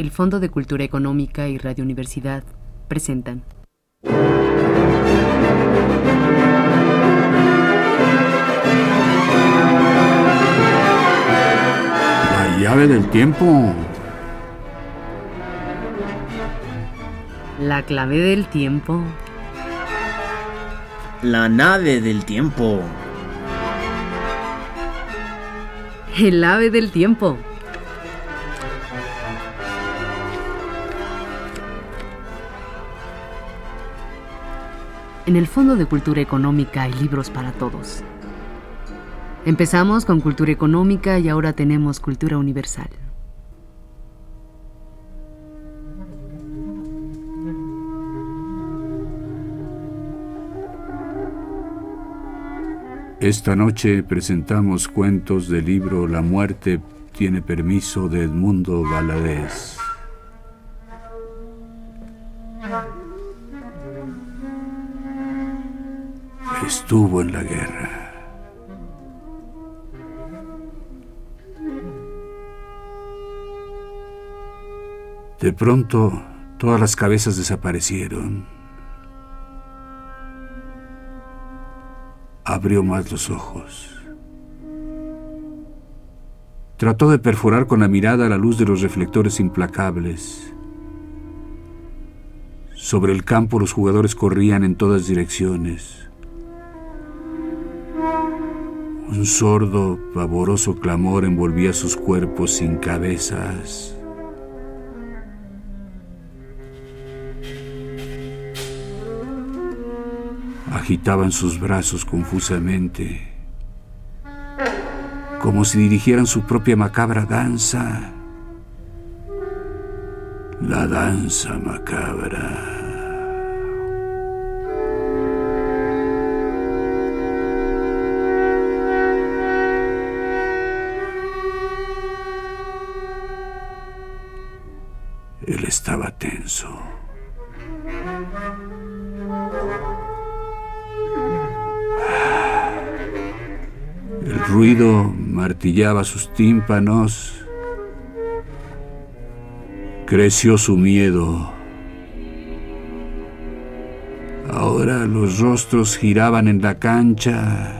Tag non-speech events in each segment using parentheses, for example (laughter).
el Fondo de Cultura Económica y Radio Universidad presentan. La llave del tiempo. La clave del tiempo. La nave del tiempo. El ave del tiempo. En el Fondo de Cultura Económica hay libros para todos. Empezamos con cultura económica y ahora tenemos cultura universal. Esta noche presentamos cuentos del libro La muerte tiene permiso de Edmundo Valadez. Estuvo en la guerra. De pronto, todas las cabezas desaparecieron. Abrió más los ojos. Trató de perforar con la mirada la luz de los reflectores implacables. Sobre el campo los jugadores corrían en todas direcciones. Un sordo, pavoroso clamor envolvía sus cuerpos sin cabezas. Agitaban sus brazos confusamente, como si dirigieran su propia macabra danza. La danza macabra. Ruido martillaba sus tímpanos. Creció su miedo. Ahora los rostros giraban en la cancha.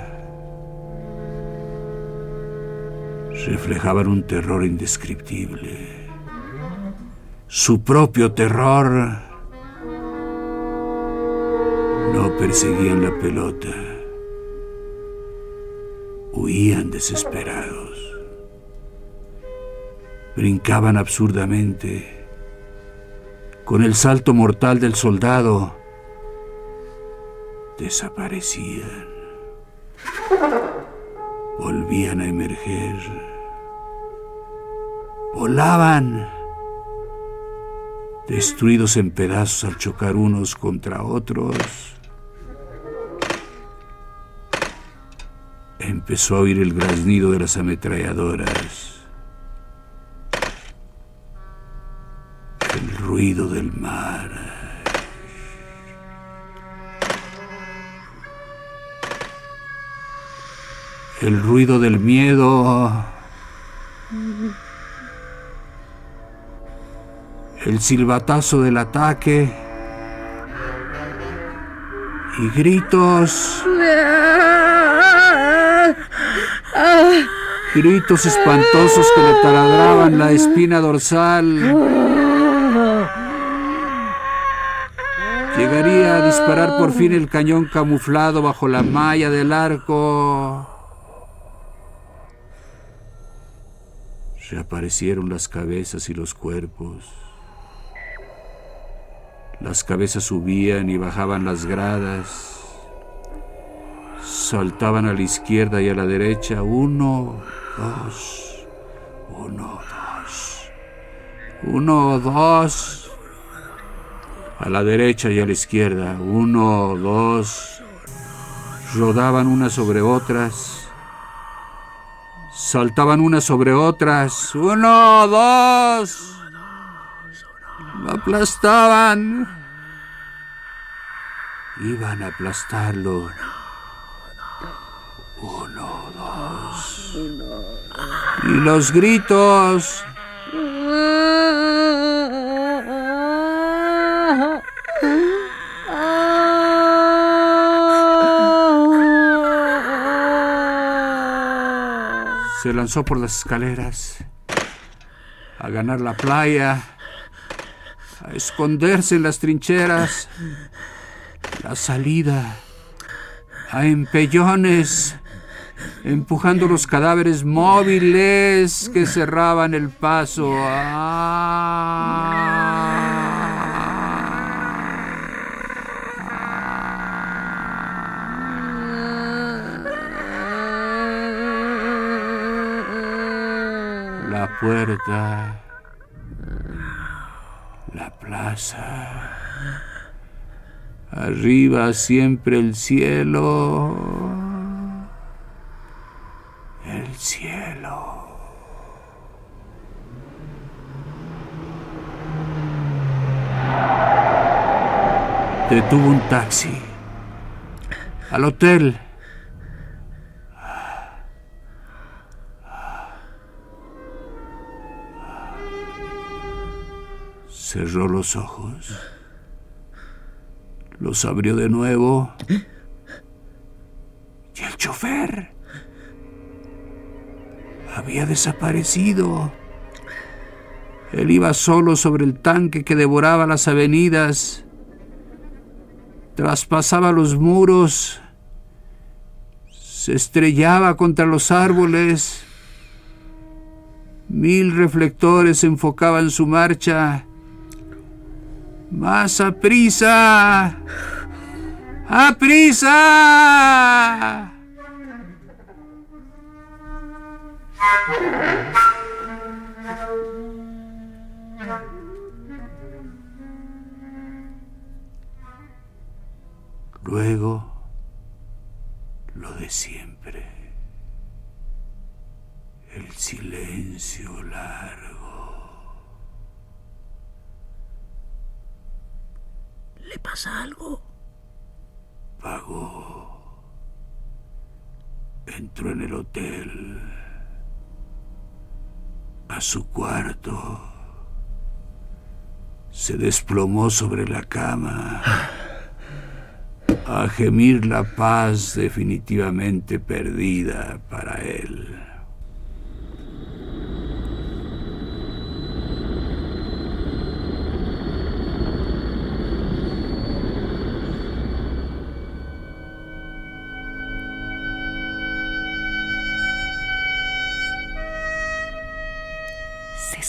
Reflejaban un terror indescriptible. Su propio terror. No perseguían la pelota huían desesperados. Brincaban absurdamente. Con el salto mortal del soldado, desaparecían. Volvían a emerger. Volaban, destruidos en pedazos al chocar unos contra otros. Empezó a oír el graznido de las ametralladoras, el ruido del mar. El ruido del miedo. El silbatazo del ataque. Y gritos. Gritos espantosos que le taladraban la espina dorsal. Llegaría a disparar por fin el cañón camuflado bajo la malla del arco. Reaparecieron las cabezas y los cuerpos. Las cabezas subían y bajaban las gradas saltaban a la izquierda y a la derecha. Uno, dos, uno, dos, uno, dos. A la derecha y a la izquierda. Uno, dos. Rodaban unas sobre otras. Saltaban unas sobre otras. Uno, dos. Lo aplastaban. Iban a aplastarlo. Los gritos. Se lanzó por las escaleras a ganar la playa, a esconderse en las trincheras, la salida, a empellones empujando los cadáveres móviles que cerraban el paso. La puerta, la plaza, arriba siempre el cielo, el cielo. Detuvo un taxi al hotel. Cerró los ojos. Los abrió de nuevo. Y el chofer había desaparecido. Él iba solo sobre el tanque que devoraba las avenidas, traspasaba los muros, se estrellaba contra los árboles. Mil reflectores enfocaban su marcha. ¡Más a prisa! ¡A prisa! Luego, lo de siempre. El silencio largo. ¿Le pasa algo? Pagó. Entró en el hotel. A su cuarto. Se desplomó sobre la cama. A gemir la paz definitivamente perdida para él.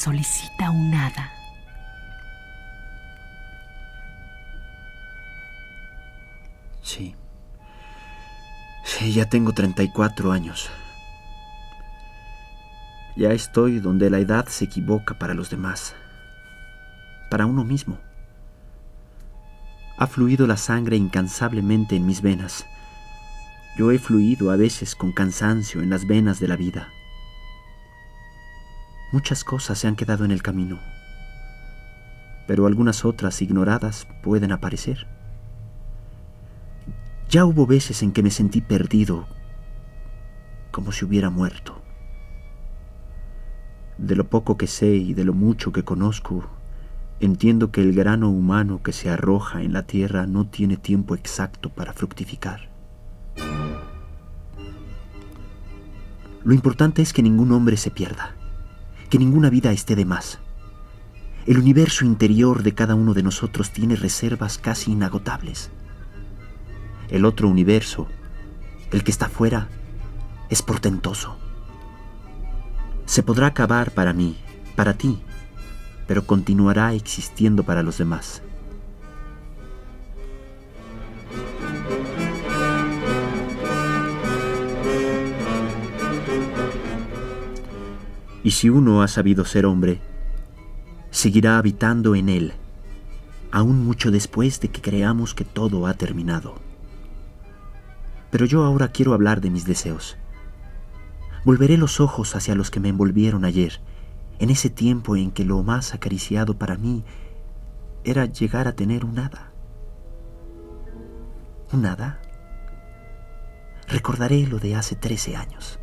Solicita un hada. Sí. Sí, ya tengo 34 años. Ya estoy donde la edad se equivoca para los demás. Para uno mismo. Ha fluido la sangre incansablemente en mis venas. Yo he fluido a veces con cansancio en las venas de la vida. Muchas cosas se han quedado en el camino, pero algunas otras ignoradas pueden aparecer. Ya hubo veces en que me sentí perdido, como si hubiera muerto. De lo poco que sé y de lo mucho que conozco, entiendo que el grano humano que se arroja en la tierra no tiene tiempo exacto para fructificar. Lo importante es que ningún hombre se pierda, que ninguna vida esté de más. El universo interior de cada uno de nosotros tiene reservas casi inagotables. El otro universo, el que está fuera, es portentoso. Se podrá acabar para mí, para ti, pero continuará existiendo para los demás. Y si uno ha sabido ser hombre, seguirá habitando en él, aún mucho después de que creamos que todo ha terminado. Pero yo ahora quiero hablar de mis deseos. Volveré los ojos hacia los que me envolvieron ayer, en ese tiempo en que lo más acariciado para mí era llegar a tener un hada. ¿Un hada? Recordaré lo de hace trece años.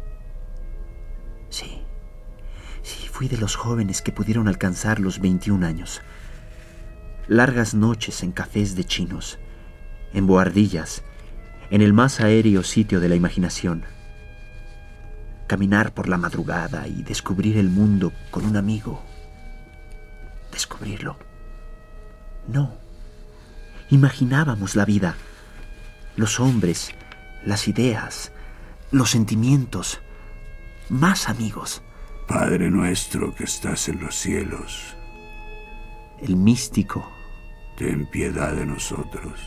Sí, sí, fui de los jóvenes que pudieron alcanzar los 21 años. Largas noches en cafés de chinos, en boardillas, en el más aéreo sitio de la imaginación. caminar por la madrugada y descubrir el mundo con un amigo. Descubrirlo. No. Imaginábamos la vida, los hombres, las ideas, los sentimientos, más amigos. Padre nuestro que estás en los cielos, El místico, ten piedad de nosotros.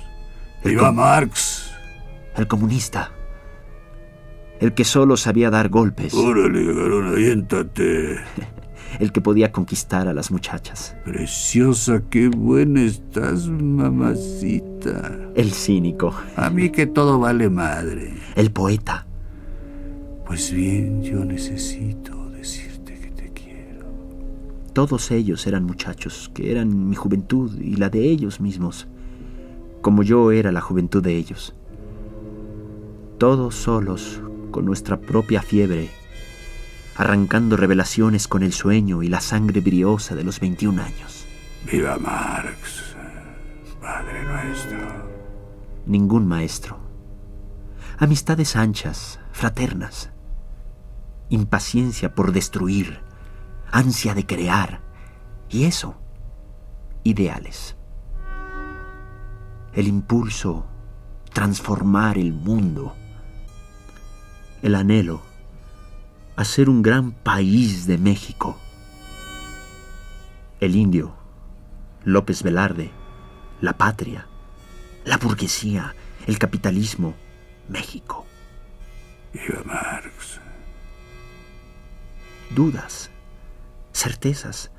El ¡Viva com- Marx! el comunista, el que solo sabía dar golpes, Órale, garón, aviéntate. (laughs) el que podía conquistar a las muchachas, Preciosa, qué buena estás, mamacita. el cínico, A mí que todo vale madre. el poeta, Pues bien, yo necesito decirte que te quiero. Todos ellos eran muchachos, que eran mi juventud y la de ellos mismos, como yo era la juventud de ellos. Todos solos, con nuestra propia fiebre, arrancando revelaciones con el sueño y la sangre briosa de los 21 años. ¡Viva Marx! Padre nuestro. Ningún maestro. Amistades anchas, fraternas. Impaciencia por destruir, ansia de crear. Y eso, ideales. El impulso, transformar el mundo. El anhelo, hacer un gran país de México. El indio, López Velarde, la patria, la burguesía, el capitalismo, México. ¡Viva Marx! Dudas, certezas.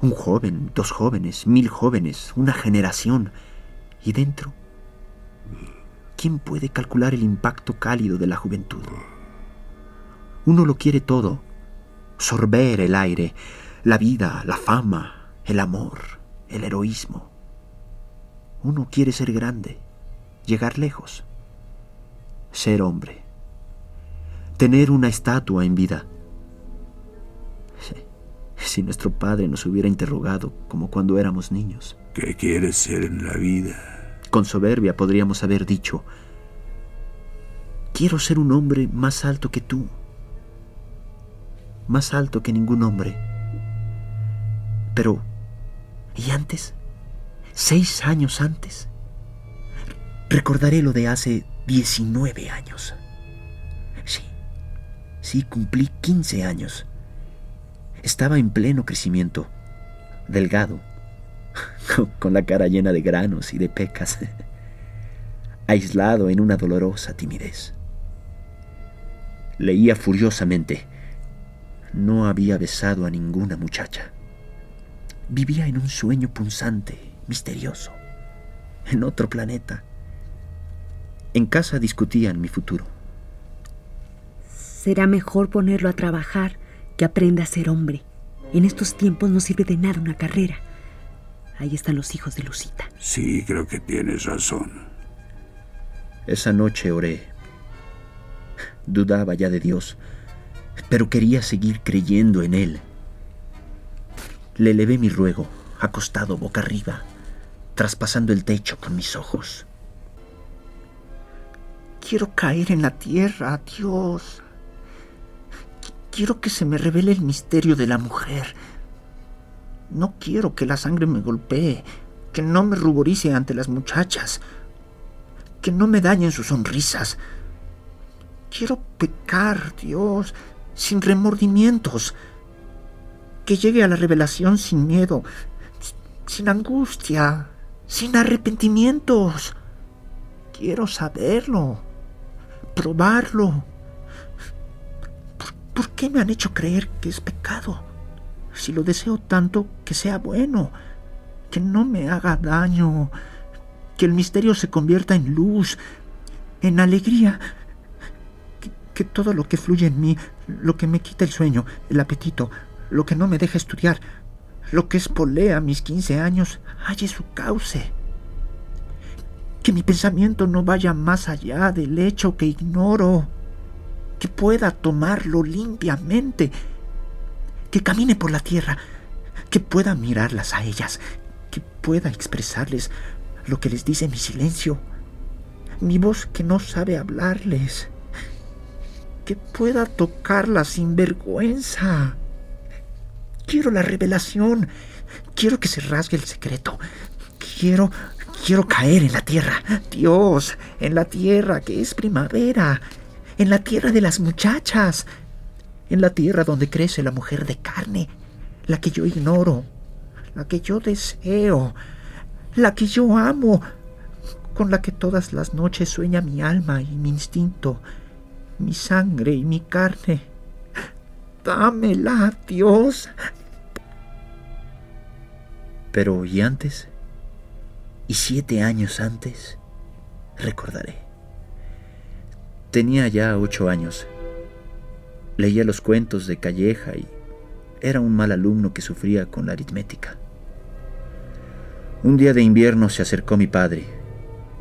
Un joven, dos jóvenes, mil jóvenes, una generación. Y dentro, ¿quién puede calcular el impacto cálido de la juventud? Uno lo quiere todo. Sorber el aire, la vida, la fama, el amor, el heroísmo. Uno quiere ser grande, llegar lejos, ser hombre, tener una estatua en vida. Si nuestro padre nos hubiera interrogado como cuando éramos niños, ¿Qué quieres ser en la vida? con soberbia podríamos haber dicho, quiero ser un hombre más alto que tú, más alto que ningún hombre. Pero, ¿y antes? Seis años antes. Recordaré lo de hace 19 años. Sí, sí, cumplí 15 años. Estaba en pleno crecimiento, delgado, con- la cara llena de granos y de pecas, (laughs) aislado en una dolorosa timidez. Leía furiosamente. No había besado a ninguna muchacha. Vivía en un sueño punzante, misterioso, en otro planeta. En casa discutían mi futuro. Será mejor ponerlo a trabajar que aprenda a ser hombre. En estos tiempos no sirve de nada una carrera. Ahí están los hijos de Lucita. Sí, creo que tienes razón. Esa noche oré. Dudaba ya de Dios, pero quería seguir creyendo en Él. Le elevé mi ruego, acostado boca arriba, traspasando el techo con mis ojos. Quiero caer en la tierra, Dios. Qu- Quiero que se me revele el misterio de la mujer. No quiero que la sangre me golpee, que no me ruborice ante las muchachas que no me dañen sus sonrisas. Quiero pecar, Dios, sin remordimientos. Que llegue a la revelación sin miedo, sin angustia, sin arrepentimientos. Quiero saberlo, probarlo. ¿Por, qué me han hecho creer que es pecado? Si lo deseo tanto, que sea bueno, que no me haga daño que el misterio se convierta en luz, en alegría, que, que todo lo que fluye en mí, lo que me quita el sueño, el apetito, lo que no me deja estudiar, lo que espolea mis 15 años, halle su cauce. Que mi pensamiento no vaya más allá del hecho que ignoro, que pueda tomarlo limpiamente, que camine por la tierra, que pueda mirarlas a ellas, que pueda expresarles lo que les dice mi silencio, mi voz que no sabe hablarles. que pueda tocarla sin vergüenza. Quiero la revelación. Quiero que se rasgue el secreto. Quiero, quiero caer en la tierra. Dios, en la tierra que es primavera. En la tierra de las muchachas. En la tierra donde crece la mujer de carne. La que yo ignoro. La que yo deseo. La que yo amo. Con la que todas las noches sueña mi alma y mi instinto. Mi sangre y mi carne. Dámela, Dios. Pero ¿y antes? ¿Y siete años antes? Recordaré. Tenía ya ocho años. Leía los cuentos de Calleja y era un mal alumno que sufría con la aritmética. Un día de invierno se acercó mi padre,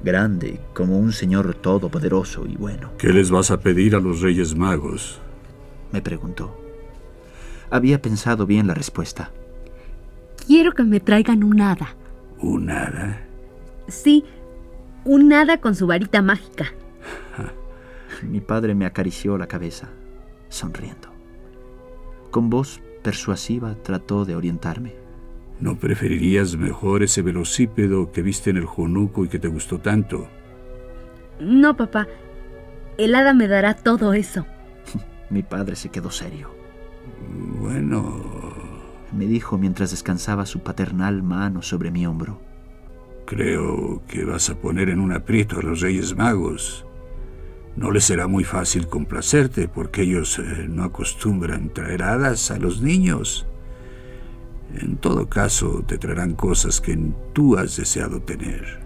grande, como un señor todopoderoso y bueno. ¿Qué les vas a pedir a los Reyes Magos? Me preguntó. Había pensado bien la respuesta. Quiero que me traigan un hada. ¿Un hada? Sí, un hada con su varita mágica. Mi padre me acarició la cabeza, sonriendo. Con voz persuasiva trató de orientarme. ¿No preferirías mejor ese velocípedo que viste en el Jonuco y que te gustó tanto? No, papá. El hada me dará todo eso. (laughs) Mi padre se quedó serio. Bueno, me dijo mientras descansaba su paternal mano sobre mi hombro. Creo que vas a poner en un aprieto a los Reyes Magos. No les será muy fácil complacerte porque ellos eh, no acostumbran traer hadas a los niños. En todo caso, te traerán cosas que tú has deseado tener.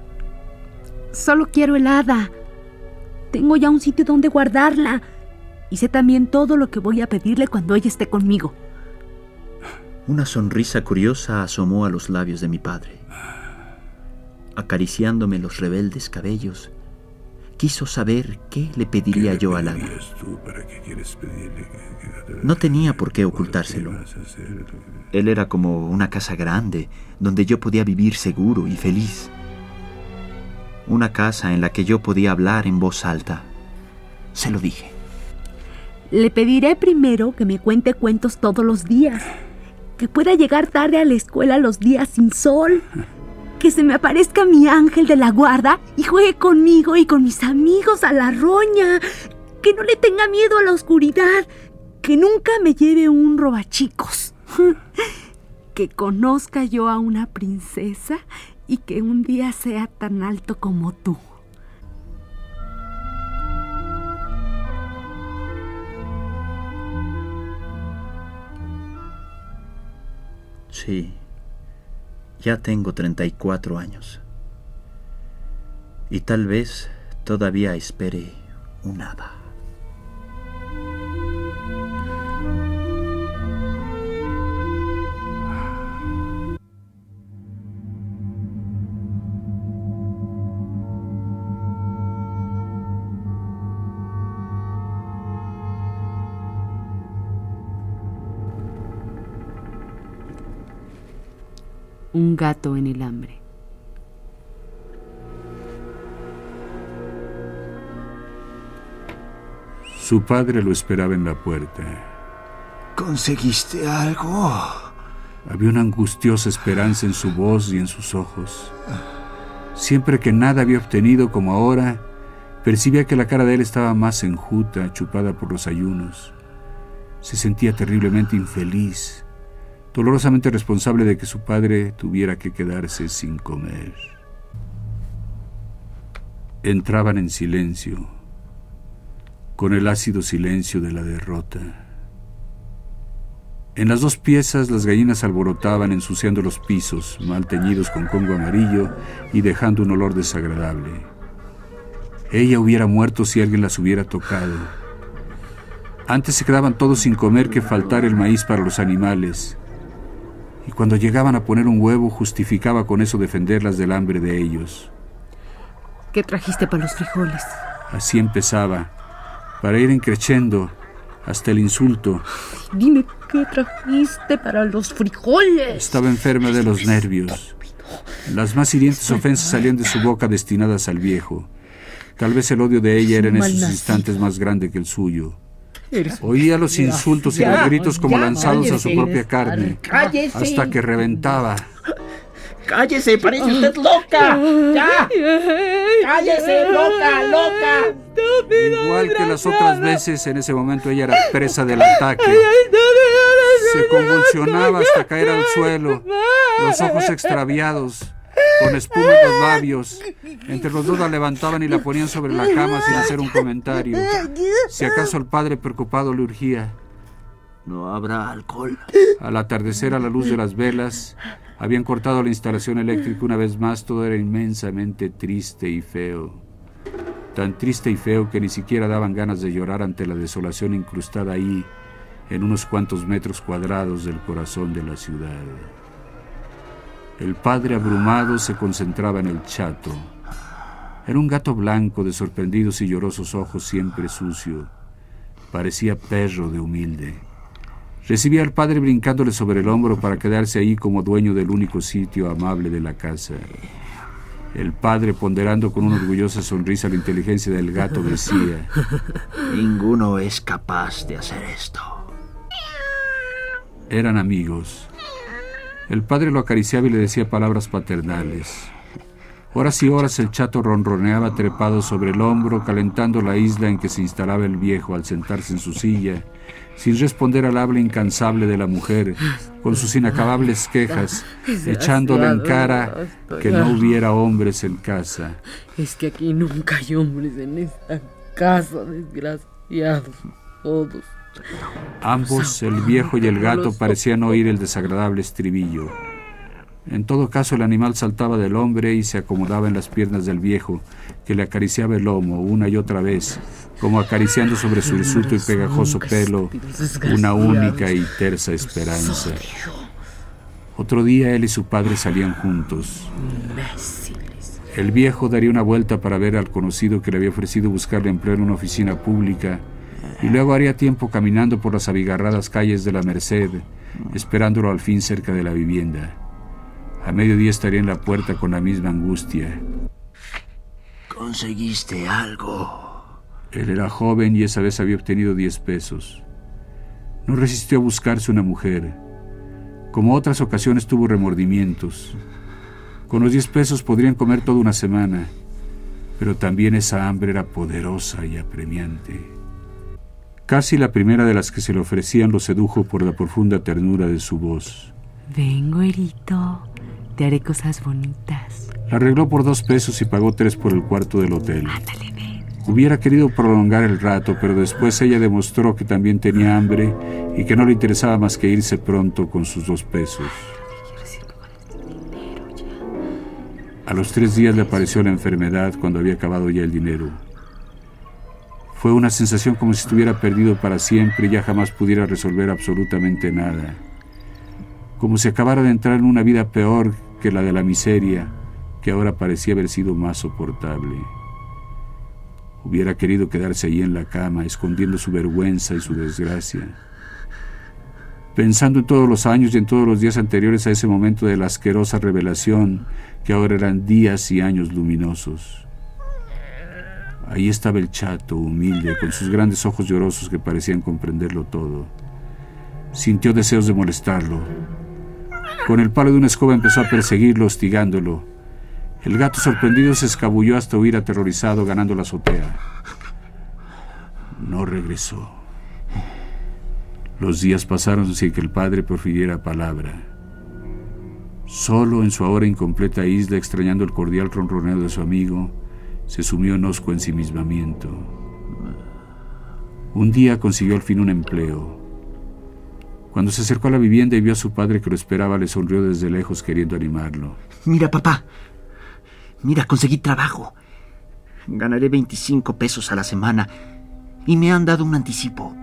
Solo quiero el hada. Tengo ya un sitio donde guardarla. Y sé también todo lo que voy a pedirle cuando ella esté conmigo. Una sonrisa curiosa asomó a los labios de mi padre. Acariciándome los rebeldes cabellos, quiso saber qué le pediría yo al hada. No tenía por qué ocultárselo. Él era como una casa grande donde yo podía vivir seguro y feliz. Una casa en la que yo podía hablar en voz alta. Se lo dije. Le pediré primero que me cuente cuentos todos los días que pueda llegar tarde a la escuela los días sin sol, que se me aparezca mi ángel de la guarda y juegue conmigo y con mis amigos a la roña, que no le tenga miedo a la oscuridad, que nunca me lleve un robachicos, (laughs) que conozca yo a una princesa y que un día sea tan alto como tú. Sí, ya tengo 34 años. Y tal vez todavía espere un hada. Un gato en el hambre. Su padre lo esperaba en la puerta. ¿Conseguiste algo? Había una angustiosa esperanza en su voz y en sus ojos. Siempre que nada había obtenido como ahora, percibía que la cara de él estaba más enjuta, chupada por los ayunos. Se sentía terriblemente infeliz dolorosamente responsable de que su padre tuviera que quedarse sin comer. Entraban en silencio, con el ácido silencio de la derrota. En las dos piezas las gallinas alborotaban ensuciando los pisos, mal teñidos con congo amarillo y dejando un olor desagradable. Ella hubiera muerto si alguien las hubiera tocado. Antes se quedaban todos sin comer que faltar el maíz para los animales y cuando llegaban a poner un huevo justificaba con eso defenderlas del hambre de ellos. ¿Qué trajiste para los frijoles? Así empezaba, para ir encrechendo hasta el insulto. Dime qué trajiste para los frijoles. Estaba enferma de los nervios. Las más hirientes ofensas salían de su boca destinadas al viejo. Tal vez el odio de ella era en esos instantes más grande que el suyo. (laughs) Oía los insultos y los gritos como ya, lanzados a su propia carne, ¡Cállese! hasta que reventaba. ¡Cállese! ¡Parece usted loca! ¡Ya! ¡Cállese, loca, loca! Igual que las otras veces, en ese momento ella era presa del ataque. Se convulsionaba hasta caer al suelo, los ojos extraviados, con espuma en los labios. Entre los dos la levantaban y la ponían sobre la cama sin hacer un comentario. Si acaso el padre preocupado le urgía. No habrá alcohol. Al atardecer, a la luz de las velas, habían cortado la instalación eléctrica una vez más. Todo era inmensamente triste y feo. Tan triste y feo que ni siquiera daban ganas de llorar ante la desolación incrustada ahí, en unos cuantos metros cuadrados del corazón de la ciudad. El padre abrumado se concentraba en el chato. Era un gato blanco de sorprendidos y llorosos ojos siempre sucio. Parecía perro de humilde. Recibía al padre brincándole sobre el hombro para quedarse ahí como dueño del único sitio amable de la casa. El padre, ponderando con una orgullosa sonrisa la inteligencia del gato, decía, Ninguno es capaz de hacer esto. eran amigos. El padre lo acariciaba y le decía palabras paternales. Horas y horas el chato ronroneaba trepado sobre el hombro, calentando la isla en que se instalaba el viejo al sentarse en su silla, sin responder al habla incansable de la mujer, con sus inacabables quejas, echándole en cara que no hubiera hombres en casa. Es que aquí nunca hay hombres en esta casa, desgraciados. Todos. Ambos, el viejo y el gato, parecían oír el desagradable estribillo. En todo caso, el animal saltaba del hombre y se acomodaba en las piernas del viejo, que le acariciaba el lomo una y otra vez, como acariciando sobre su hirsuto y pegajoso pelo una única y tersa esperanza. Otro día él y su padre salían juntos. El viejo daría una vuelta para ver al conocido que le había ofrecido buscarle empleo en una oficina pública y luego haría tiempo caminando por las abigarradas calles de la Merced, esperándolo al fin cerca de la vivienda. A mediodía estaría en la puerta con la misma angustia. ¿Conseguiste algo? Él era joven y esa vez había obtenido 10 pesos. No resistió a buscarse una mujer. Como otras ocasiones tuvo remordimientos. Con los 10 pesos podrían comer toda una semana, pero también esa hambre era poderosa y apremiante. Casi la primera de las que se le ofrecían lo sedujo por la profunda ternura de su voz. Ven, güerito. Te haré cosas bonitas. La arregló por dos pesos y pagó tres por el cuarto del hotel. Ándale, ven. Hubiera querido prolongar el rato, pero después ella demostró que también tenía hambre y que no le interesaba más que irse pronto con sus dos pesos. A los tres días le apareció la enfermedad cuando había acabado ya el dinero. Fue una sensación como si estuviera perdido para siempre y ya jamás pudiera resolver absolutamente nada. Como si acabara de entrar en una vida peor que la de la miseria, que ahora parecía haber sido más soportable. Hubiera querido quedarse allí en la cama, escondiendo su vergüenza y su desgracia. Pensando en todos los años y en todos los días anteriores a ese momento de la asquerosa revelación, que ahora eran días y años luminosos. Ahí estaba el chato, humilde, con sus grandes ojos llorosos que parecían comprenderlo todo. Sintió deseos de molestarlo. Con el palo de una escoba empezó a perseguirlo, hostigándolo. El gato sorprendido se escabulló hasta huir aterrorizado, ganando la azotea. No regresó. Los días pasaron sin que el padre profiriera palabra. Solo en su ahora incompleta isla, extrañando el cordial ronroneo de su amigo, se sumió en osco ensimismamiento. Un día consiguió al fin un empleo. Cuando se acercó a la vivienda y vio a su padre que lo esperaba, le sonrió desde lejos queriendo animarlo. Mira, papá. Mira, conseguí trabajo. Ganaré 25 pesos a la semana y me han dado un anticipo.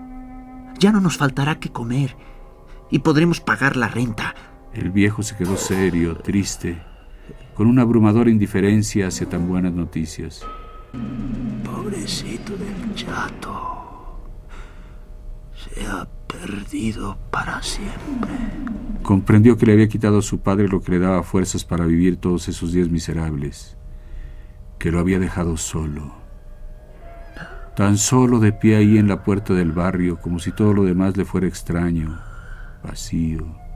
Ya no nos faltará que comer y podremos pagar la renta. El viejo se quedó serio, triste, con una abrumadora indiferencia hacia tan buenas noticias. Pobrecito del chato. Se ha perdido para siempre. Comprendió que le había quitado a su padre lo que le daba fuerzas para vivir todos esos días miserables, que lo había dejado solo. tan solo de pie ahí en la puerta del barrio, como si todo lo demás le fuera extraño, vacío,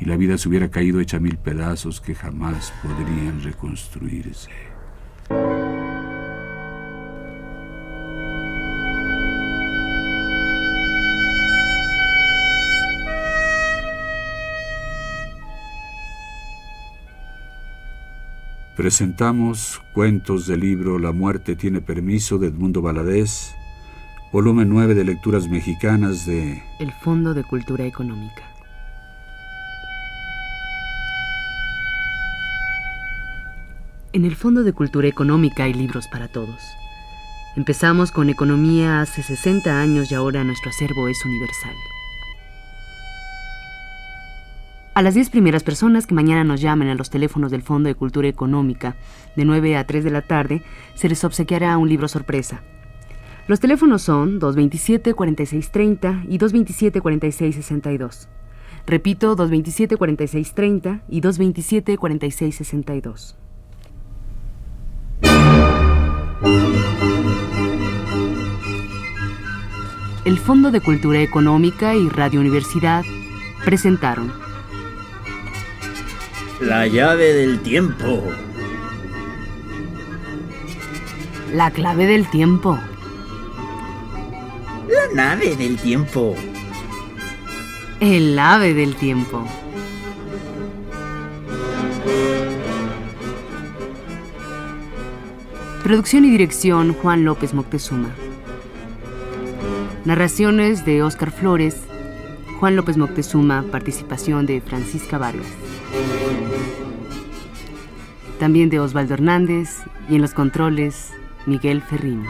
y la vida se hubiera caído hecha mil pedazos que jamás podrían reconstruirse. Presentamos cuentos del libro La muerte tiene permiso de Edmundo Valadez, volumen 9 de lecturas mexicanas de El Fondo de Cultura Económica. En el Fondo de Cultura Económica hay libros para todos. Empezamos con economía hace 60 años y ahora nuestro acervo es universal. A las 10 primeras personas que mañana nos llamen a los teléfonos del Fondo de Cultura Económica de 9 a 3 de la tarde se les obsequiará un libro sorpresa. Los teléfonos son 227-4630 y 227-4662. Repito, 227-4630 y 227-4662. El Fondo de Cultura Económica y Radio Universidad presentaron la llave del tiempo. La clave del tiempo. La nave del tiempo. El ave del tiempo. Producción y dirección Juan López Moctezuma. Narraciones de Óscar Flores, Juan López Moctezuma, participación de Francisca Vargas también de Osvaldo Hernández y en los controles Miguel Ferrini.